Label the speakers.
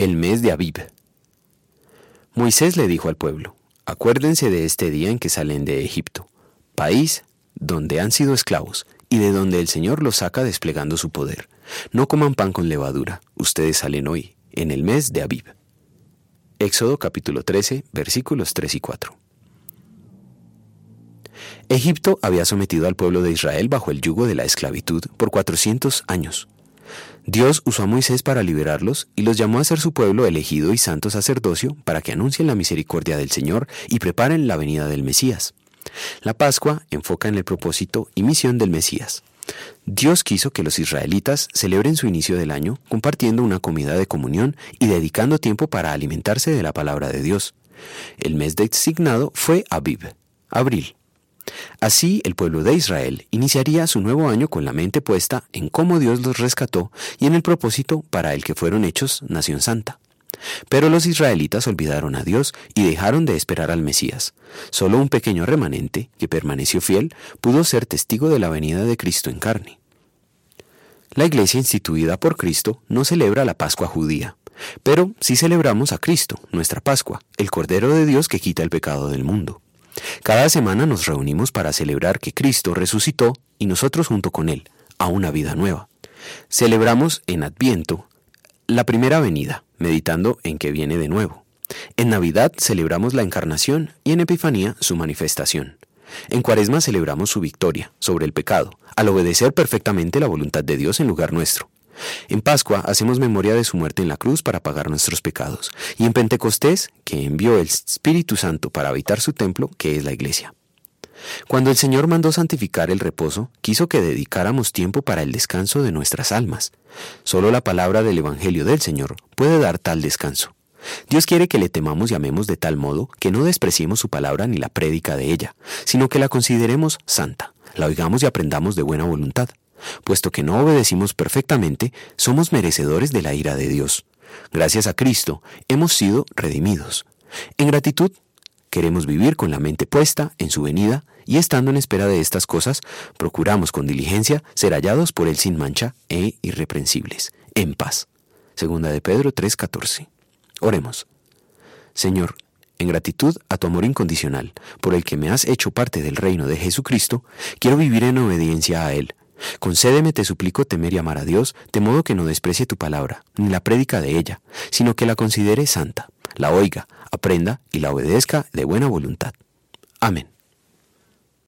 Speaker 1: El mes de Abib. Moisés le dijo al pueblo, acuérdense de este día en que salen de Egipto, país donde han sido esclavos y de donde el Señor los saca desplegando su poder. No coman pan con levadura, ustedes salen hoy, en el mes de Abib. Éxodo capítulo 13, versículos 3 y 4. Egipto había sometido al pueblo de Israel bajo el yugo de la esclavitud por 400 años. Dios usó a Moisés para liberarlos y los llamó a ser su pueblo elegido y santo sacerdocio para que anuncien la misericordia del Señor y preparen la venida del Mesías. La Pascua enfoca en el propósito y misión del Mesías. Dios quiso que los israelitas celebren su inicio del año compartiendo una comida de comunión y dedicando tiempo para alimentarse de la palabra de Dios. El mes designado fue Abib, abril. Así el pueblo de Israel iniciaría su nuevo año con la mente puesta en cómo Dios los rescató y en el propósito para el que fueron hechos nación santa. Pero los israelitas olvidaron a Dios y dejaron de esperar al Mesías. Solo un pequeño remanente, que permaneció fiel, pudo ser testigo de la venida de Cristo en carne. La iglesia instituida por Cristo no celebra la Pascua judía, pero sí celebramos a Cristo, nuestra Pascua, el Cordero de Dios que quita el pecado del mundo. Cada semana nos reunimos para celebrar que Cristo resucitó y nosotros junto con Él, a una vida nueva. Celebramos en Adviento la primera venida, meditando en que viene de nuevo. En Navidad celebramos la encarnación y en Epifanía su manifestación. En Cuaresma celebramos su victoria sobre el pecado, al obedecer perfectamente la voluntad de Dios en lugar nuestro. En Pascua hacemos memoria de su muerte en la cruz para pagar nuestros pecados, y en Pentecostés, que envió el Espíritu Santo para habitar su templo, que es la iglesia. Cuando el Señor mandó santificar el reposo, quiso que dedicáramos tiempo para el descanso de nuestras almas. Solo la palabra del Evangelio del Señor puede dar tal descanso. Dios quiere que le temamos y amemos de tal modo que no despreciemos su palabra ni la prédica de ella, sino que la consideremos santa, la oigamos y aprendamos de buena voluntad. Puesto que no obedecimos perfectamente, somos merecedores de la ira de Dios. Gracias a Cristo hemos sido redimidos. En gratitud, queremos vivir con la mente puesta en su venida y estando en espera de estas cosas, procuramos con diligencia ser hallados por Él sin mancha e irreprensibles, en paz. Segunda de Pedro 3:14. Oremos. Señor, en gratitud a tu amor incondicional, por el que me has hecho parte del reino de Jesucristo, quiero vivir en obediencia a Él Concédeme, te suplico, temer y amar a Dios, de modo que no desprecie tu palabra, ni la prédica de ella, sino que la considere santa, la oiga, aprenda y la obedezca de buena voluntad. Amén.